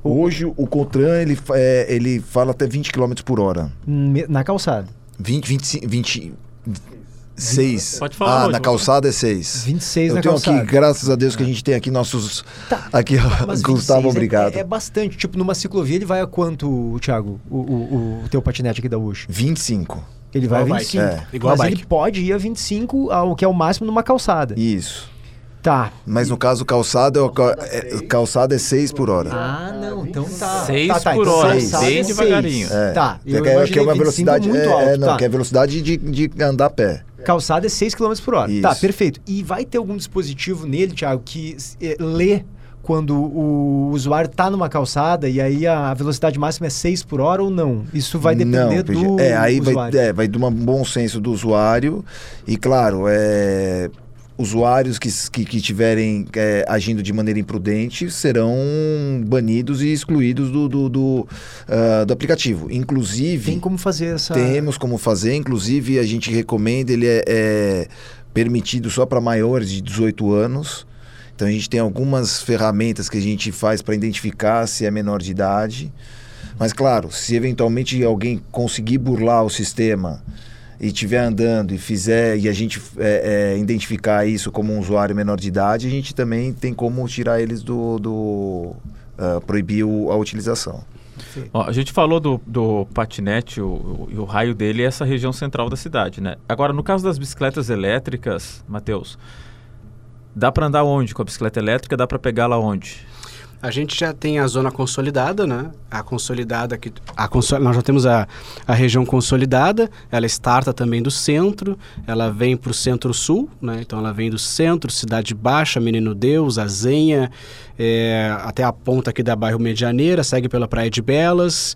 Hoje o Contran ele, é, ele fala até 20 km por hora. Na calçada? 20, 20, 20 6. Pode falar. Ah, na calçada é 6. 26 eu na tenho calçada. aqui, graças a Deus que a gente tem aqui nossos. Tá. Aqui, Gustavo, obrigado. É, é, bastante. Tipo, numa ciclovia ele vai a quanto, Thiago? O, o, o teu patinete aqui da UX? 25. Ele vai a 25. É. Igual Mas ele pode ir a 25, ao, que é o máximo numa calçada. Isso. Tá. Mas no caso, calçada é, calçada é 6 por hora. Ah, não. Então tá. 6 tá, tá, por então hora. Bem é devagarinho. É. Tá. Que é, que é uma velocidade. muito é, alto, é, não, tá. que é a velocidade de, de andar a pé. Calçada é 6 km por hora. Isso. Tá, perfeito. E vai ter algum dispositivo nele, Thiago, que é, lê quando o usuário está numa calçada e aí a velocidade máxima é 6 por hora ou não? Isso vai depender não, do é, aí usuário. Vai, é, vai de um bom senso do usuário e, claro, é, usuários que, que, que tiverem é, agindo de maneira imprudente serão banidos e excluídos do, do, do, uh, do, aplicativo. Inclusive... Tem como fazer essa... Temos como fazer. Inclusive, a gente recomenda, ele é, é permitido só para maiores de 18 anos. Então a gente tem algumas ferramentas que a gente faz para identificar se é menor de idade. Mas claro, se eventualmente alguém conseguir burlar o sistema e estiver andando e fizer e a gente é, é, identificar isso como um usuário menor de idade, a gente também tem como tirar eles do, do uh, proibir o, a utilização. Ó, a gente falou do, do patinete, o, o, o, raio dele é essa região central da cidade, né? Agora, no caso das bicicletas elétricas, Matheus, Dá para andar onde com a bicicleta elétrica? Dá para pegá-la onde? A gente já tem a zona consolidada, né? A consolidada que a consol... nós já temos a, a região consolidada. Ela starta também do centro. Ela vem para o centro-sul, né? Então ela vem do centro, Cidade Baixa, Menino Deus, Azenha, é, até a ponta aqui da bairro Medianeira, segue pela Praia de Belas.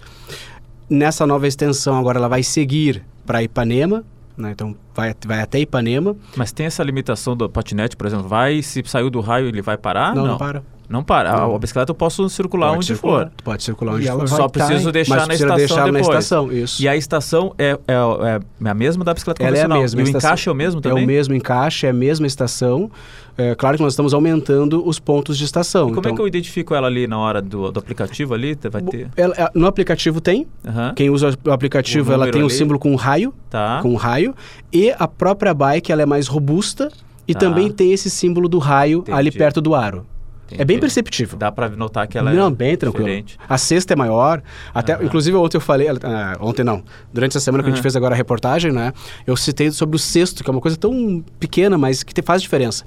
Nessa nova extensão agora ela vai seguir para Ipanema, né? Então vai, vai até Ipanema. Mas tem essa limitação do patinete, por exemplo, vai, se saiu do raio, ele vai parar? Não, não, não para. Não para. Não. A, bicicleta eu posso circular pode onde circular. for. Pode circular onde for. Só preciso deixar na estação deixar depois. na estação, isso. E a estação é, é, é a mesma da bicicleta Ela convencional? é a mesma. E o estação, encaixe é o mesmo também? É o mesmo encaixe, é a mesma estação. É, claro que nós estamos aumentando os pontos de estação. E como então, é que eu identifico ela ali na hora do, do aplicativo ali? Vai ter? Ela, no aplicativo tem. Uhum. Quem usa o aplicativo, o ela tem ali. um símbolo com um raio. Tá. Com um raio. E a própria bike, ela é mais robusta. E Tá. também tem esse símbolo do raio Entendi. ali perto do aro. Entendi. É bem perceptível. Dá para notar que ela não, é bem tranquilo. diferente. A cesta é maior. Até, Aham. inclusive, ontem eu falei. ah, ontem não. Durante essa semana que a gente fez agora a reportagem, né? Eu citei sobre o cesto, que é uma coisa tão pequena, mas que te- faz diferença.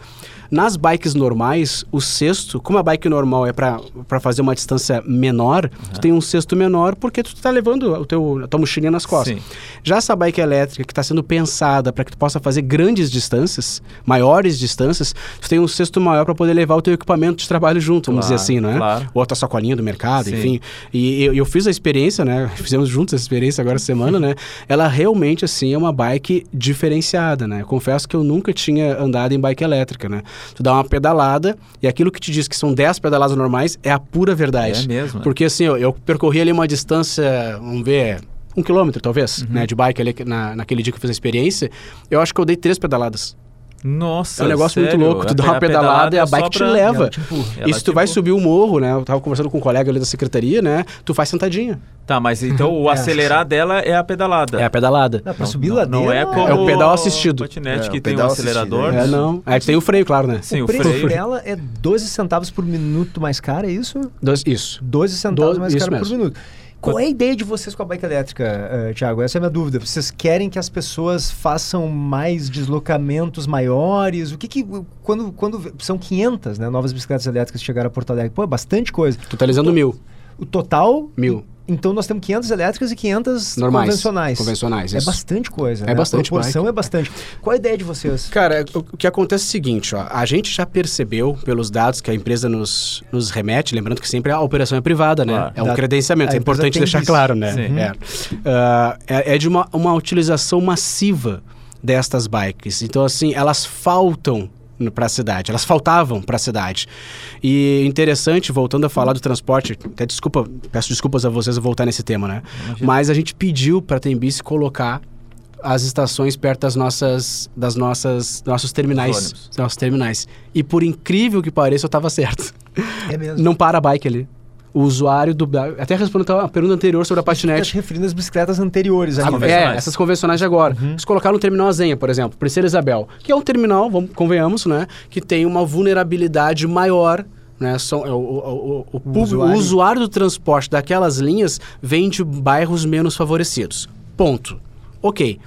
Nas bikes normais, o cesto, como a bike normal é para fazer uma distância menor, tu tem um cesto menor porque tu tá levando o teu, a tua mochilinha nas costas. Sim. Já essa bike elétrica que está sendo pensada para que tu possa fazer grandes distâncias, maiores distâncias, tu tem um cesto maior para poder levar o teu equipamento de trabalho junto, vamos Claro, dizer assim, não é? claro. Ou a tua sacolinha do mercado, Sim. enfim. E eu, eu fiz a experiência, né? Fizemos juntos essa experiência agora semana, né? Ela realmente, assim, é uma bike diferenciada, né? Confesso que eu nunca tinha andado em bike elétrica, né? Tu dá uma pedalada e aquilo que te diz que são 10 pedaladas normais é a pura verdade. É mesmo, né? Porque assim, eu, eu percorri ali uma distância, vamos ver, um quilômetro talvez, Uhum. né? De bike ali na, naquele dia que eu fiz a experiência. Eu acho que eu dei três pedaladas. Nossa, É um negócio sério? muito louco. Tu dá uma pe- pedalada e a é bike te pra- leva. ela te empurra. Ela, e se tu vai tipo- subir o morro, né? Eu tava conversando com um colega ali da secretaria, né? Tu faz sentadinha. Tá, mas então o É. acelerar dela é a pedalada. É a pedalada. Dá pra Não- subir não, ladeira. Não é como É o pedal assistido. O patinete É, que o tem um acelerador. assistido, É, não. Aí tu tem o freio, claro, né? Sim, o o preço freio. dela é 12 centavos por minuto mais cara, é isso? Dois, isso. 12 centavos Doze- mais cara por mesmo. minuto. Qual é a ideia de vocês com a bike elétrica, uh, Thiago? Essa é a minha dúvida. Vocês querem que as pessoas façam mais deslocamentos maiores? O que que... Quando, quando são 500 né, novas bicicletas elétricas que chegaram a Porto Alegre, pô, é bastante coisa. Totalizando mil. O total... Mil. Então nós temos 500 elétricas e 500 Normais, convencionais. Convencionais, É isso. bastante coisa. É né? bastante A proporção bike. é bastante. Qual a ideia de vocês? Cara, o, que acontece é o seguinte, ó, a gente já percebeu pelos dados que a empresa nos, nos remete, lembrando que sempre a operação é privada, né? Claro. É um Da- credenciamento, é importante deixar isso. claro, né? Sim. É. Ah, é, é de uma, uma utilização massiva destas bikes. Então, assim, elas faltam para a cidade, elas faltavam para a cidade. E interessante, voltando a falar do transporte, até desculpa, peço desculpas a vocês a voltar nesse tema, né? Mas a gente pediu para a Tembice colocar as estações perto das nossas das nossas nossos terminais, nossos terminais. E por incrível que pareça, eu estava certo. É mesmo. Não para a bike ali. O usuário do até respondendo a pergunta anterior sobre a patinete. referindo às bicicletas anteriores Ah, ali. né? convencionais. É, essas convencionais de agora. Eles colocaram no terminal Azenha, por exemplo, Princesa Isabel, que é um terminal, vamos, convenhamos, né, que tem uma vulnerabilidade maior. Né, são, é, o, o, o, o público- usuário. o usuário do transporte daquelas linhas vem de bairros menos favorecidos. Ponto. Ok.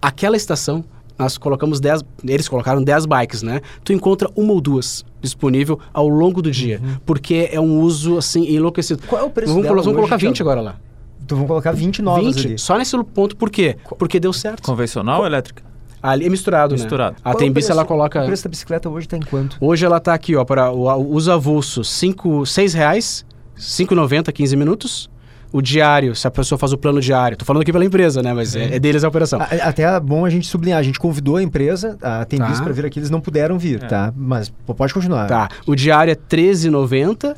Aquela estação, nós colocamos 10. Eles colocaram 10 bikes, né? Tu encontra uma ou duas disponível ao longo do dia. Porque é um uso assim enlouquecido. Qual é o preço Vamos, dela vamos colocar 20 Thiago? agora lá. Então vamos colocar 20 novas 20, ali. só nesse ponto, por quê? Porque deu certo. Convencional ou elétrica? Ali é misturado, Misturado. né? A Qual é Tembice, ela coloca... O preço da bicicleta hoje tá em quanto? Hoje ela tá aqui, ó, para o, o uso avulso, 5, 6 reais, 5,90, 15 minutos. O diário, se a pessoa faz o plano diário. Tô falando aqui pela empresa, né? Mas é, é deles a operação. A- Até é bom a gente sublinhar. A gente convidou a empresa, a Tembis, Tá. para vir aqui. Eles não puderam vir, tá? Mas pô, pode continuar. Tá. O diário é 13,90.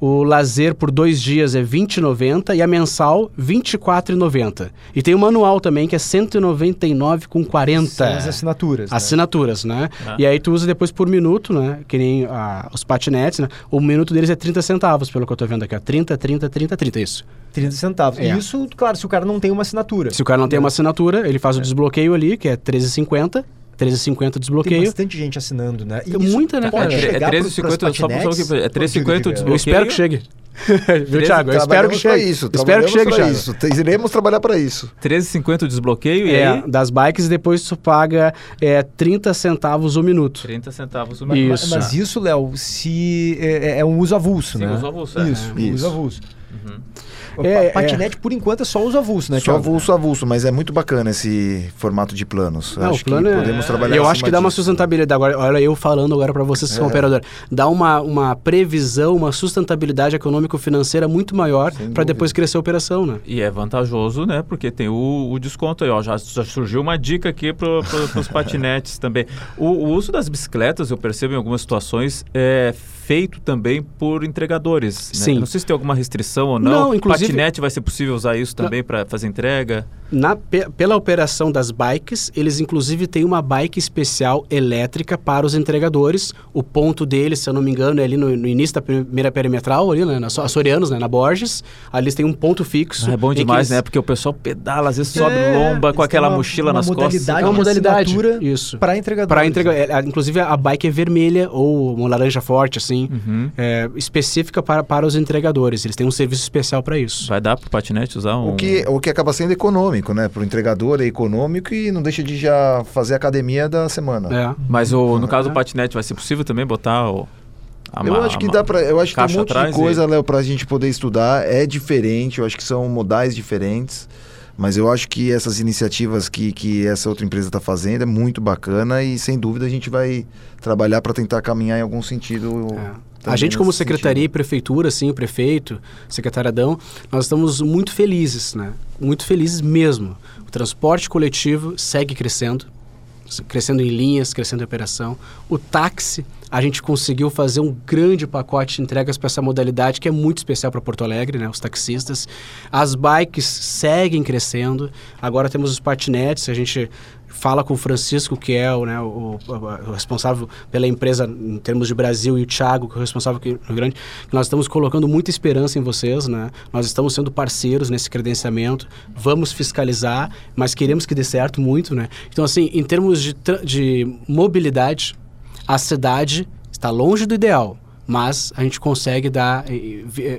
O lazer por dois dias é 20,90 e a mensal 24,90. E tem o manual também que é 199,40. São as assinaturas. né? Assinaturas, né? Ah. E aí tu usa depois por minuto, né? Que nem ah, os patinetes, né? O minuto deles é 30 centavos, pelo que eu tô vendo aqui, ó. 30, 30, 30, 30, isso. 30 centavos. É. Isso, claro, se o cara não tem uma assinatura. Se o cara não tem uma assinatura, ele faz o desbloqueio ali, que é 13,50. 13,50 Tem desbloqueio. bastante gente assinando, né? E Tem muita, né, cara? É chegar 13,50 pros- pros só pra falar é 13,50 o Diga, Eu espero que chegue. Viu, Thiago? Eu espero que chegue. isso, espero que chegue, Thiago. isso. Iremos trabalhar para isso. 13,50 o desbloqueio e É, aí das bikes e depois tu paga é, 30 centavos o minuto. 30 centavos o Mas, minuto. Isso. mas isso, Léo, se é, é um uso avulso, Sim, né? uso avulso, é. Isso, É. uso Isso. avulso. É, pa- patinete, por enquanto, é só uso avulso, né, Só Thiago? avulso, avulso, mas é muito bacana esse formato de planos. Não, acho o plano que é- podemos trabalhar Eu acho que dá uma sustentabilidade. Agora, olha eu falando agora para vocês que são É. operador. Dá uma, uma previsão, uma sustentabilidade econômico-financeira muito maior para depois crescer a operação, né? E é vantajoso, né? Porque tem o, o desconto aí, ó. Já, já surgiu uma dica aqui para os patinetes também. O, o uso das bicicletas, eu percebo em algumas situações, é feito também por entregadores. né? Sim. Não sei se tem alguma restrição ou não. Não, inclusive- Patinete vai ser possível usar isso também para fazer entrega. Na, pe- pela operação das bikes, eles inclusive têm uma bike especial elétrica para os entregadores. O ponto deles, se eu não me engano, é ali no, no início da primeira perimetral, ali, né? Na So- Açorianos, né? Na Borges. Ali eles têm um ponto fixo. Ah, é bom demais, eles- né? Porque o pessoal pedala, às vezes sobe É, lomba com aquela uma- mochila uma nas costas. É uma de modalidade. Isso. Para entregadores. Para entregar, é, é, inclusive a bike é vermelha ou uma laranja forte, assim, Uhum. é, específica para, para os entregadores. Eles têm um serviço especial para isso. Vai dar pro patinete usar um... O que, o que acaba sendo econômico, né? Para o entregador é econômico e não deixa de já fazer a academia da semana. É. Mas o, no caso É. do patinete, vai ser possível também botar o... a Eu acho que a dá para, eu acho que tem caixa um monte de atrás e- coisa, Léo, para a gente poder estudar. É diferente, eu acho que são modais diferentes. Mas eu acho que essas iniciativas que, que essa outra empresa está fazendo é muito bacana e sem dúvida a gente vai trabalhar para tentar caminhar em algum sentido. É. também A gente, como secretaria e sentido. prefeitura, assim, o prefeito, secretário Adão, nós estamos muito felizes, né? Muito felizes mesmo. O transporte coletivo segue crescendo, crescendo em linhas, crescendo em operação. O táxi, a gente conseguiu fazer um grande pacote de entregas para essa modalidade que é muito especial para Porto Alegre, né? Os taxistas. As bikes seguem crescendo. Agora temos os patinetes, a gente fala com o Francisco, que é o, né, o, o- responsável pela empresa em termos de Brasil, e o Thiago, que é o responsável aqui no Grande, que nós estamos colocando muita esperança em vocês, né? Nós estamos sendo parceiros nesse credenciamento, vamos fiscalizar, mas queremos que dê certo muito, né? Então, assim, em termos de, de mobilidade, a cidade está longe do ideal, mas a gente consegue dar,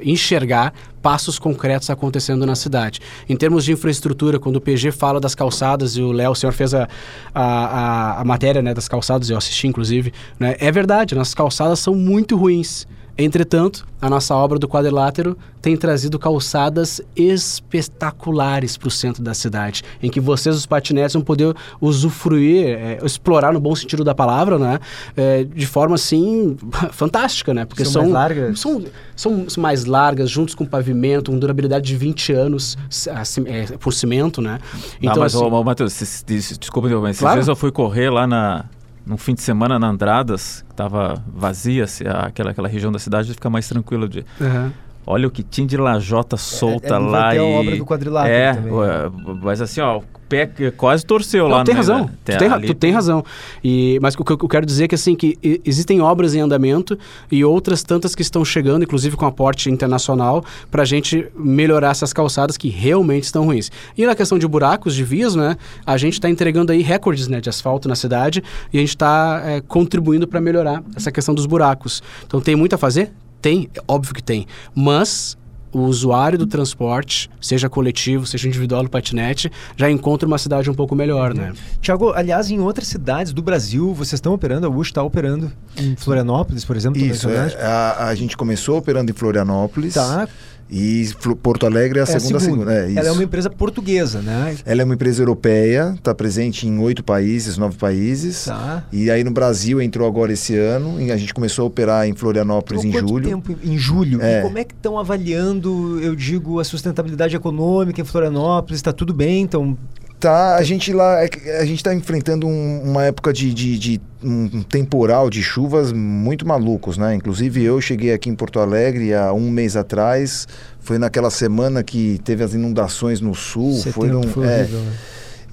enxergar passos concretos acontecendo na cidade. Em termos de infraestrutura, quando o PG fala das calçadas e o Léo, o senhor fez a, a, a, matéria né, das calçadas, eu assisti inclusive, né, é verdade, nossas calçadas são muito ruins. Entretanto, a nossa obra do quadrilátero tem trazido calçadas espetaculares para o centro da cidade, em que vocês, os patinetes, vão poder usufruir, é, explorar no bom sentido da palavra, né? É, de forma assim fantástica, né? Porque são, são, mais largas. São, são mais largas, juntos com pavimento, com durabilidade de 20 anos assim, é, por cimento, né? Então, Não, mas, assim, ô, Matheus, desculpa, mas claro. às vezes eu fui correr lá na, num fim de semana na Andradas, que estava vazia, se aquela, aquela região da cidade fica mais tranquilo de. Uhum. Olha o que tinha de lajota solta é, é, lá. e... a obra do quadrilátero é, também. mas assim, ó, pé quase torceu Não, lá. Tem razão, né? tu, tem, tu tem razão. E, mas o que eu quero dizer é que assim, que existem obras em andamento e outras tantas que estão chegando, inclusive com aporte internacional, para a gente melhorar essas calçadas que realmente estão ruins. E na questão de buracos, de vias, né, a gente está entregando aí recordes né, de asfalto na cidade e a gente está é, contribuindo para melhorar essa questão dos buracos. Então tem muito a fazer? Tem, óbvio que tem. Mas o usuário do transporte, seja coletivo, seja individual no patinete, já encontra uma cidade um pouco melhor, né? Tiago, aliás, em outras cidades do Brasil, vocês estão operando, a USH está operando em Florianópolis, por exemplo? Isso, é, a, a, gente começou operando em Florianópolis. Tá. E Porto Alegre é a, é segunda. A segunda. É, Ela é uma empresa portuguesa, né? Ela é uma empresa europeia, está presente em oito países, nove países. Tá. E aí no Brasil entrou agora esse ano, e a gente começou a operar em Florianópolis em julho. tempo em julho? É. E como é que estão avaliando, eu digo, a sustentabilidade econômica em Florianópolis? Está tudo bem? Então Tá, a gente lá, é a gente está enfrentando um, uma época de, de, de, um temporal de chuvas muito malucos, né? Inclusive eu cheguei aqui em Porto Alegre há um mês atrás, foi naquela semana que teve as inundações no sul, Setembro, foi num, foi é, horrível, né?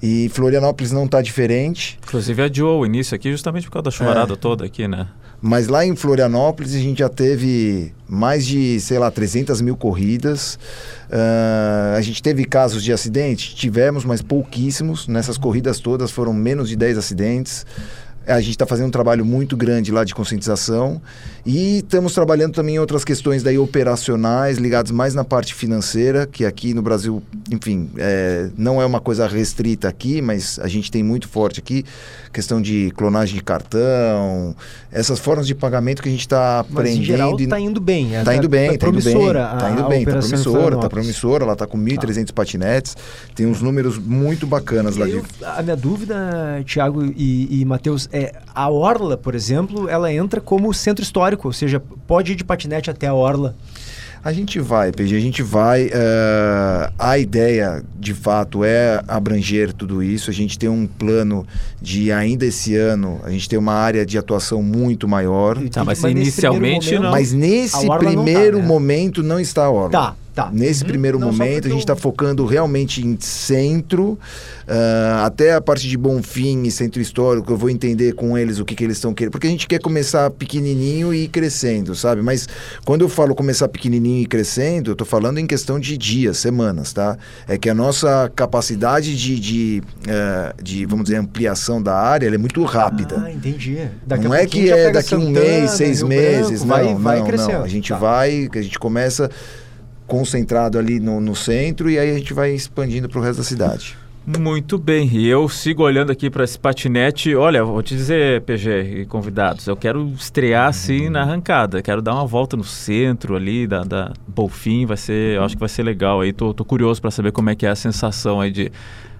E Florianópolis não está diferente. Inclusive adiou o início aqui justamente por causa da chuvarada é. toda aqui, né? Mas lá em Florianópolis a gente já teve mais de, sei lá, 300 mil corridas. Uh, a gente teve casos de acidente? Tivemos, mas pouquíssimos. Nessas corridas todas foram menos de 10 acidentes. A gente está fazendo um trabalho muito grande lá de conscientização e estamos trabalhando também em outras questões daí operacionais, ligadas mais na parte financeira, que aqui no Brasil, enfim, é, não é uma coisa restrita aqui, mas a gente tem muito forte aqui, questão de clonagem de cartão, essas formas de pagamento que a gente está aprendendo. Está indo bem. Está indo bem, está indo bem. Está indo bem, está promissora, está promissora, ela está com 1.300 tá. patinetes, tem uns números muito bacanas lá. de... A minha dúvida, Tiago e, e Matheus, é, a Orla, por exemplo, ela entra como centro histórico, ou seja, pode ir de patinete até a Orla. A gente vai, PG, a gente vai. Uh, a ideia, de fato, é abranger tudo isso. A gente tem um plano de ainda esse ano, a gente tem uma área de atuação muito maior. Tá, mas, mas inicialmente momento, não. Mas nesse primeiro não tá, né? momento não está a Orla. Tá. Tá. Nesse uhum. primeiro Não, momento, a gente está focando realmente em centro, uh, até a parte de Bonfim e centro histórico, eu vou entender com eles o que, que eles estão querendo. Porque a gente quer começar pequenininho e ir crescendo, sabe? Mas quando eu falo começar pequenininho e crescendo, eu estou falando em questão de dias, semanas, tá? É que a nossa capacidade de, de, uh, de vamos dizer, ampliação da área é muito rápida. Ah, entendi. Daqui não é que é daqui um mês, seis Rio meses, Branco, não, vai, não, vai não. A gente tá. vai, a gente começa concentrado ali no, no centro e aí a gente vai expandindo para o resto da cidade. Muito bem, e eu sigo olhando aqui para esse patinete. Olha, vou te dizer, PG e convidados, eu quero estrear assim na arrancada. Quero dar uma volta no centro ali da, da Bolfim, vai ser, eu acho que vai ser legal aí. Tô, tô curioso para saber como é que é a sensação aí de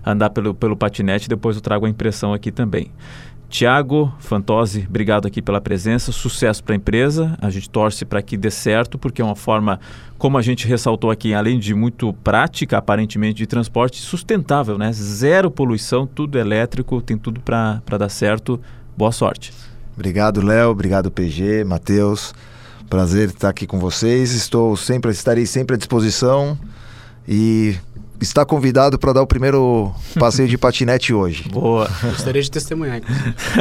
andar pelo, pelo patinete. Depois eu trago a impressão aqui também. Tiago Fantozzi, obrigado aqui pela presença, sucesso para a empresa. A gente torce para que dê certo, porque é uma forma, como a gente ressaltou aqui, além de muito prática, aparentemente, de transporte sustentável, né? Zero poluição, tudo elétrico, tem tudo para dar certo. Boa sorte. Obrigado, Léo. Obrigado, PG, Matheus. Prazer estar aqui com vocês. Estou sempre, estarei sempre à disposição. E está convidado para dar o primeiro passeio de patinete hoje. Boa. Gostaria de testemunhar.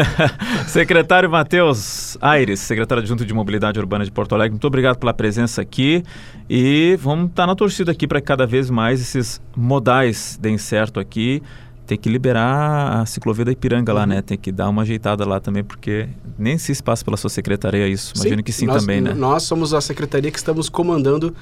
secretário Matheus Aires, secretário adjunto de Mobilidade Urbana de Porto Alegre, muito obrigado pela presença aqui e vamos estar tá na torcida aqui para que cada vez mais esses modais deem certo aqui tem que liberar a ciclovia da Ipiranga lá, né? Tem que dar uma ajeitada lá também, porque nem se passa pela sua secretaria isso. Imagino sim, que sim nós, também, né? Nós somos a secretaria que estamos comandando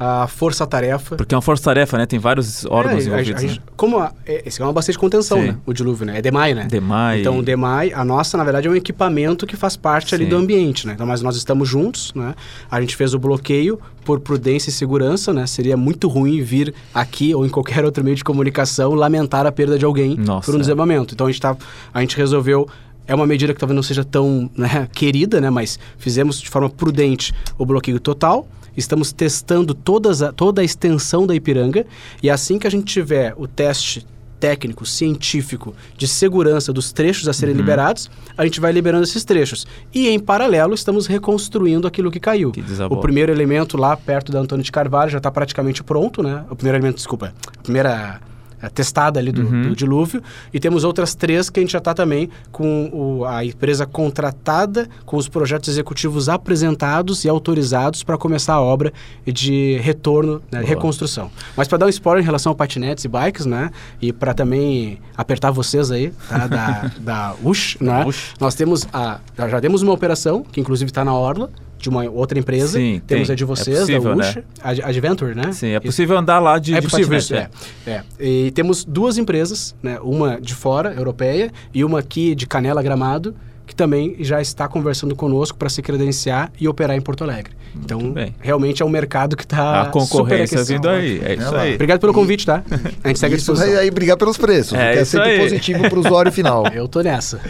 a força-tarefa. Porque é uma força-tarefa, né? Tem vários órgãos é, envolvidos. A, a gente, né? Como a, é, esse é uma bastante contenção, Sim. né? O dilúvio, né? É DEMAI, né? DEMAI. Então, o DEMAI, a nossa, na verdade, é um equipamento que faz parte Sim. ali do ambiente, né? Então, mas nós estamos juntos, né? A gente fez o bloqueio por prudência e segurança, né? Seria muito ruim vir aqui ou em qualquer outro meio de comunicação lamentar a perda de alguém nossa, por um é. desabamento. Então, a gente, tá, a gente resolveu é uma medida que talvez não seja tão né, querida, né, mas fizemos de forma prudente o bloqueio total. Estamos testando todas a, toda a extensão da Ipiranga e assim que a gente tiver o teste técnico, científico, de segurança dos trechos a serem uhum. liberados, a gente vai liberando esses trechos. E, em paralelo, estamos reconstruindo aquilo que caiu. Que o primeiro elemento lá perto da Antônio de Carvalho já está praticamente pronto, né? O primeiro elemento, desculpa, a primeira testada ali do, uhum. do, dilúvio. E temos outras três que a gente já está também com o, a empresa contratada, com os projetos executivos apresentados e autorizados para começar a obra de retorno, né, reconstrução. Mas para dar um spoiler em relação a patinetes e bikes, né? E para também apertar vocês aí, tá, da, da USH, né? USH. Nós temos a, já temos uma operação, que inclusive está na Orla, de uma outra empresa. Sim, Temos tem. a de vocês, é possível, da Usha, né? Adventure, né? Sim, é possível andar lá de, é de possível, isso, é. é. E temos duas empresas, né? Uma de fora, europeia, e uma aqui de Canela Gramado, que também já está conversando conosco para se credenciar e operar em Porto Alegre. Então, realmente é um mercado que está A concorrência vindo aí, é isso aí. Obrigado pelo convite, tá? A gente segue isso a disposição. aí brigar pelos preços, é, é sempre aí. positivo para o usuário final. Eu tô nessa.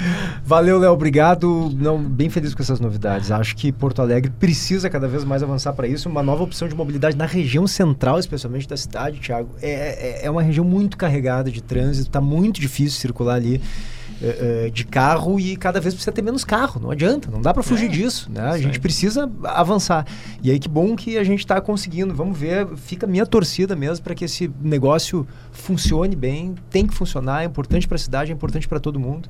Valeu, Léo, obrigado. Não, bem feliz com essas novidades. Acho que Porto Alegre precisa cada vez mais avançar para isso. Uma nova opção de mobilidade na região central, especialmente da cidade, Thiago. É, é, é uma região muito carregada de trânsito, está muito difícil circular ali. Eh, eh, de carro e cada vez precisa ter menos carro. Não adianta, não dá para fugir é, disso. Né? A gente precisa avançar. E aí que bom que a gente está conseguindo. Vamos ver, fica a minha torcida mesmo para que esse negócio funcione bem. Tem que funcionar, é importante para a cidade, é importante para todo mundo.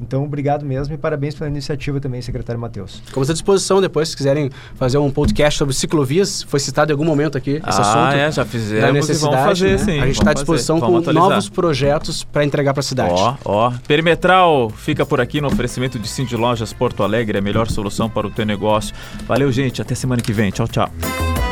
Então, obrigado mesmo e parabéns pela iniciativa também, secretário Matheus. Ficamos à disposição depois, se quiserem fazer um podcast sobre ciclovias. Foi citado em algum momento aqui esse ah, assunto. é, já fizemos da necessidade, vamos fazer, né? sim. A gente está à disposição com novos projetos para entregar para a cidade. Ó, ó. Perimetral fica por aqui no oferecimento de Cindy Lojas Porto Alegre, a melhor solução para o teu negócio. Valeu, gente. Até semana que vem. Tchau, tchau.